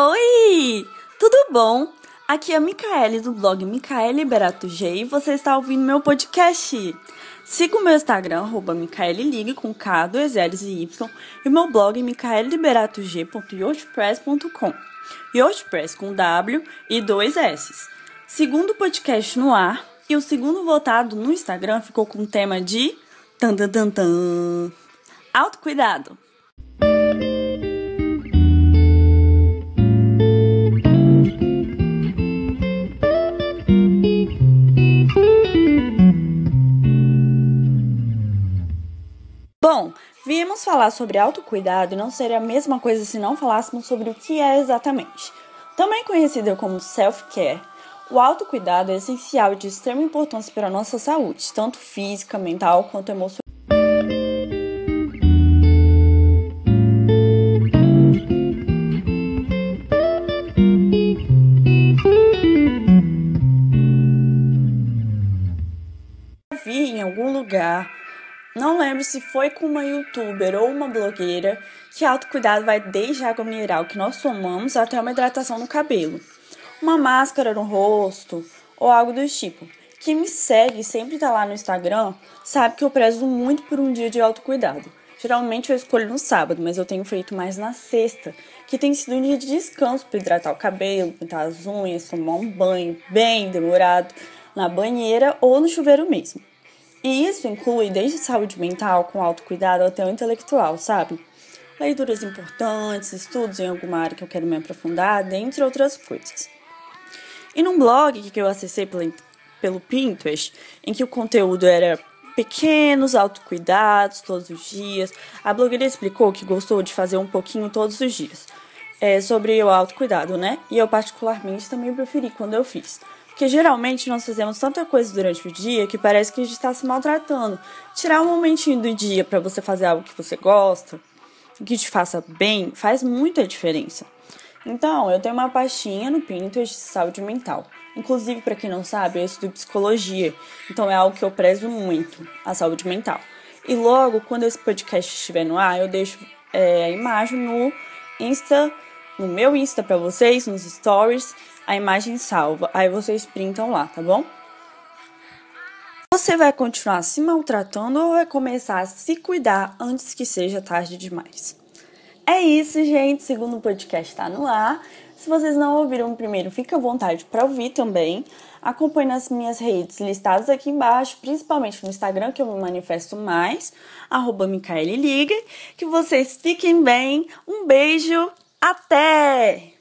Oi! Tudo bom? Aqui é a Micaele do blog Micaele Berato G e você está ouvindo meu podcast. Siga o meu Instagram, arroba Ligue, com K, dois L's e Y, e meu blog micaeleliberatoG.yostpress.com. Yostpress com W e dois S. Segundo podcast no ar, e o segundo votado no Instagram ficou com o tema de... Tan, tan, tan, tan. Autocuidado. Bom, viemos falar sobre autocuidado e não seria a mesma coisa se não falássemos sobre o que é exatamente. Também conhecido como self-care, o autocuidado é essencial e de extrema importância para a nossa saúde, tanto física, mental quanto emocional. Vi em algum lugar não lembro se foi com uma youtuber ou uma blogueira que autocuidado vai desde a água mineral que nós tomamos até uma hidratação no cabelo, uma máscara no rosto ou algo do tipo. Quem me segue e sempre está lá no Instagram sabe que eu prezo muito por um dia de autocuidado. Geralmente eu escolho no sábado, mas eu tenho feito mais na sexta, que tem sido um dia de descanso para hidratar o cabelo, pintar as unhas, tomar um banho bem demorado na banheira ou no chuveiro mesmo. E isso inclui desde saúde mental com autocuidado até o intelectual, sabe? Leituras importantes, estudos em alguma área que eu quero me aprofundar, dentre outras coisas. E num blog que eu acessei pelo, pelo Pinterest, em que o conteúdo era pequenos autocuidados todos os dias, a blogueira explicou que gostou de fazer um pouquinho todos os dias. É, sobre o autocuidado, né? E eu particularmente também preferi quando eu fiz. Porque geralmente nós fazemos tanta coisa durante o dia que parece que a gente está se maltratando. Tirar um momentinho do dia para você fazer algo que você gosta, que te faça bem, faz muita diferença. Então, eu tenho uma pastinha no Pinterest de saúde mental. Inclusive, para quem não sabe, eu estudo psicologia, então é algo que eu prezo muito, a saúde mental. E logo, quando esse podcast estiver no ar, eu deixo é, a imagem no Insta, no meu Insta para vocês, nos stories, a imagem salva. Aí vocês printam lá, tá bom? Você vai continuar se maltratando ou vai começar a se cuidar antes que seja tarde demais? É isso, gente. Segundo podcast está no ar. Se vocês não ouviram o primeiro, fique à vontade para ouvir também. Acompanhe nas minhas redes listadas aqui embaixo, principalmente no Instagram, que eu me manifesto mais, arroba Liga. Que vocês fiquem bem. Um beijo. Até!